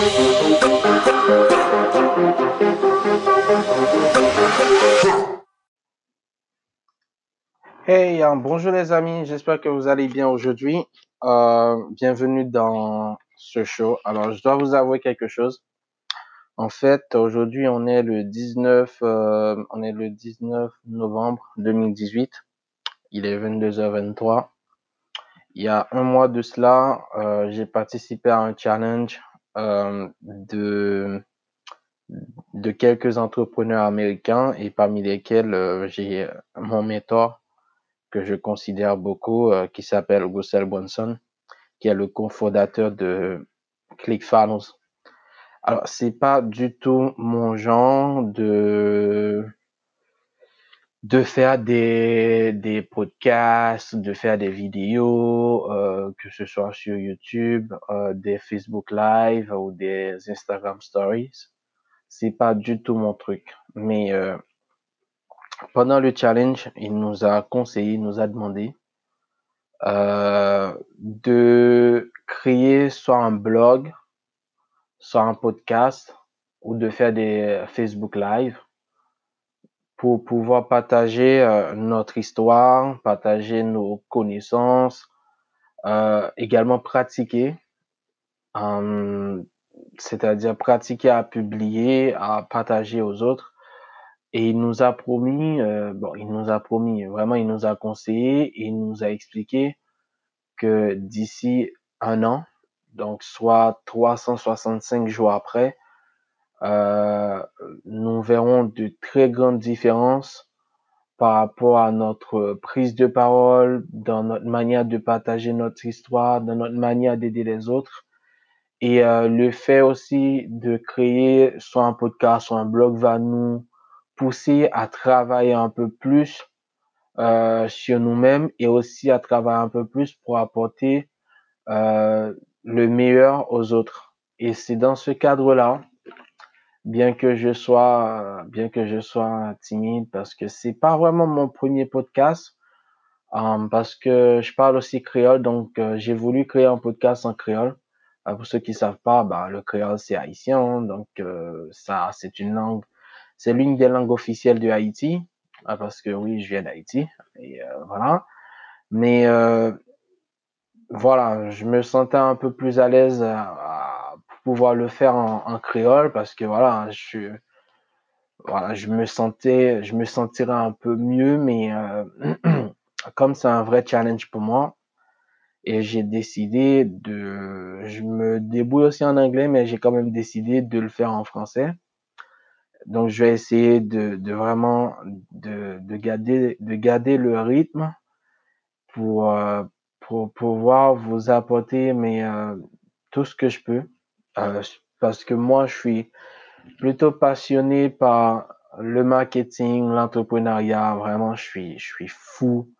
Hey, euh, bonjour les amis, j'espère que vous allez bien aujourd'hui. Euh, bienvenue dans ce show. Alors, je dois vous avouer quelque chose. En fait, aujourd'hui, on est le 19, euh, on est le 19 novembre 2018. Il est 22h23. Il y a un mois de cela, euh, j'ai participé à un challenge de de quelques entrepreneurs américains et parmi lesquels euh, j'ai mon mentor que je considère beaucoup, euh, qui s'appelle Russell Brunson, qui est le cofondateur de ClickFunnels. Alors, c'est pas du tout mon genre de de faire des, des podcasts, de faire des vidéos, euh, que ce soit sur YouTube, euh, des Facebook Live ou des Instagram Stories. C'est pas du tout mon truc. Mais euh, pendant le challenge, il nous a conseillé, il nous a demandé de créer soit un blog, soit un podcast ou de faire des Facebook Live pour pouvoir partager euh, notre histoire, partager nos connaissances, euh, également pratiquer, euh, c'est-à-dire pratiquer à publier, à partager aux autres. Et il nous a promis, bon, il nous a promis, vraiment, il nous a conseillé, il nous a expliqué que d'ici un an, donc soit 365 jours après, euh, nous verrons de très grandes différences par rapport à notre prise de parole, dans notre manière de partager notre histoire, dans notre manière d'aider les autres. Et euh, le fait aussi de créer soit un podcast, soit un blog va nous pousser à travailler un peu plus euh, sur nous-mêmes et aussi à travailler un peu plus pour apporter euh, le meilleur aux autres. Et c'est dans ce cadre-là, bien que je sois, bien que je sois timide, parce que c'est pas vraiment mon premier podcast, euh, parce que je parle aussi créole, donc euh, j'ai voulu créer un podcast en créole. Euh, pour ceux qui savent pas, bah, le créole c'est haïtien, donc ça c'est une langue c'est l'une des langues officielles de Haïti, ah, parce que oui, je viens d'Haïti, et voilà. Mais voilà, je me sentais un peu plus à l'aise pour pouvoir le faire en, créole, parce que voilà, je voilà, je me sentais, je me sentirais un peu mieux, mais euh, comme c'est un vrai challenge pour moi, et j'ai décidé de, je me débrouille aussi en anglais, mais j'ai quand même décidé de le faire en français. Donc, je vais essayer de, de vraiment de, de, garder, de garder le rythme pour, euh, pour pouvoir vous apporter mais, euh, tout ce que je peux. Euh, parce que moi, je suis plutôt passionné par le marketing, l'entrepreneuriat. Vraiment, je suis, je suis fou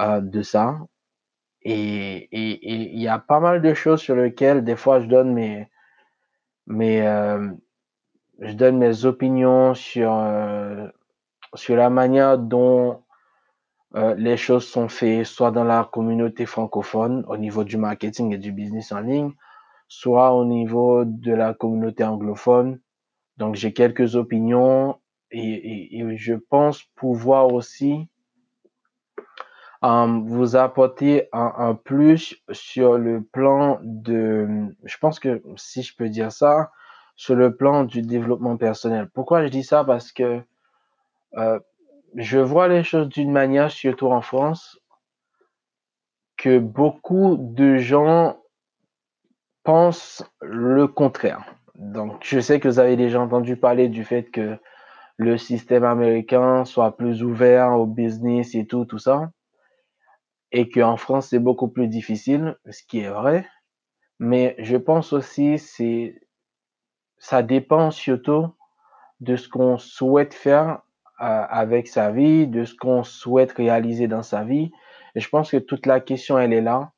euh, de ça. Et il y a pas mal de choses sur lesquelles, des fois, je donne mes, mes, euh, je donne mes opinions sur, sur la manière dont les choses sont faites, soit dans la communauté francophone au niveau du marketing et du business en ligne, soit au niveau de la communauté anglophone. Donc j'ai quelques opinions et, je pense pouvoir aussi um, vous apporter un, un, plus sur le plan de, je pense que si je peux dire ça, sur le plan du développement personnel. Pourquoi je dis ça? Parce que euh, je vois les choses d'une manière, surtout en France, que beaucoup de gens pensent le contraire. Donc, je sais que vous avez déjà entendu parler du fait que le système américain soit plus ouvert au business et tout, tout ça. Et qu'en France, c'est beaucoup plus difficile, ce qui est vrai. Mais je pense aussi, c'est ça dépend surtout de ce qu'on souhaite faire euh, avec sa vie, de ce qu'on souhaite réaliser dans sa vie. Et je pense que toute la question, elle est là.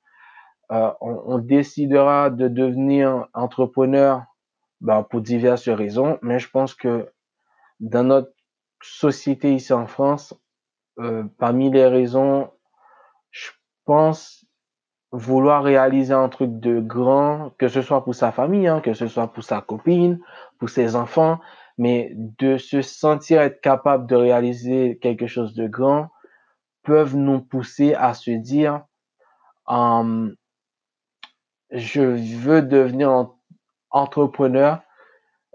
Euh, on, décidera de devenir entrepreneur ben, pour diverses raisons, mais je pense que dans notre société ici en France, euh, parmi les raisons, je pense vouloir réaliser un truc de grand, que ce soit pour sa famille, hein, que ce soit pour sa copine, pour ses enfants, mais de se sentir être capable de réaliser quelque chose de grand peuvent nous pousser à se dire, je veux devenir entrepreneur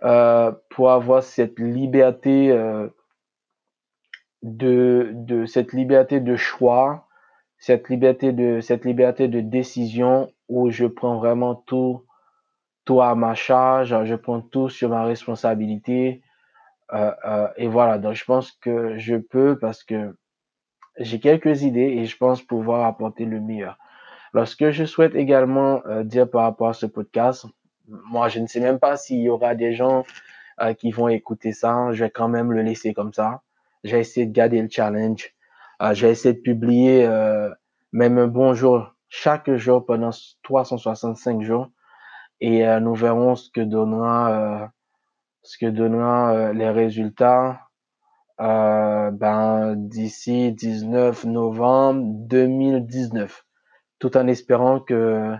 euh, pour avoir cette liberté euh, de, de cette liberté de choix, cette liberté de cette liberté de décision où je prends vraiment tout tout à ma charge, je prends tout sur ma responsabilité. Euh, et voilà, donc je pense que je peux parce que j'ai quelques idées et je pense pouvoir apporter le meilleur. Alors, ce que je souhaite également euh, dire par rapport à ce podcast, moi, je ne sais même pas s'il y aura des gens euh, qui vont écouter ça. Je vais quand même le laisser comme ça. J'ai essayé de garder le challenge. Euh, j'ai essayé de publier même un bonjour chaque jour pendant 365 jours. Et nous verrons ce que donnera, ce que donnera les résultats ben, d'ici 19 novembre 2019, tout en espérant que,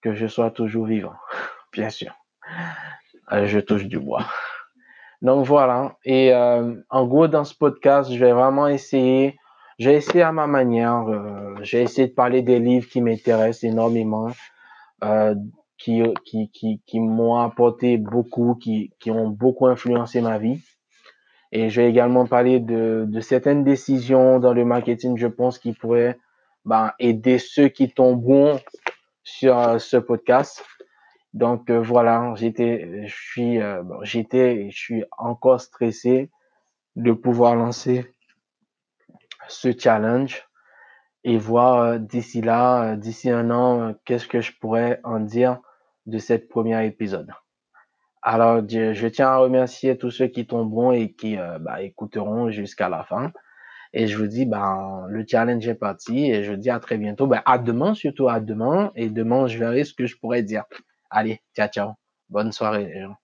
que je sois toujours vivant, bien sûr. Euh, je touche du bois. Donc voilà. Et euh, en gros, dans ce podcast, je vais vraiment essayer, j'ai essayé à ma manière, euh, j'ai essayé de parler des livres qui m'intéressent énormément, qui, qui, qui, qui m'ont apporté beaucoup, qui, qui ont beaucoup influencé ma vie. Et je vais également parler de, de certaines décisions dans le marketing, je pense, qui pourraient ben, aider ceux qui tomberont sur euh, ce podcast. Donc euh, voilà, j'étais, je suis, euh, j'étais, je suis encore stressé de pouvoir lancer ce challenge et voir d'ici là, d'ici un an, qu'est-ce que je pourrais en dire de cette première épisode. Alors, je, tiens à remercier tous ceux qui tomberont et qui bah, écouteront jusqu'à la fin. Et je vous dis, ben, le challenge est parti et je vous dis à très bientôt. Ben, à demain, surtout à demain. Et demain, je verrai ce que je pourrais dire. Allez, ciao, ciao. Bonne soirée, les gens.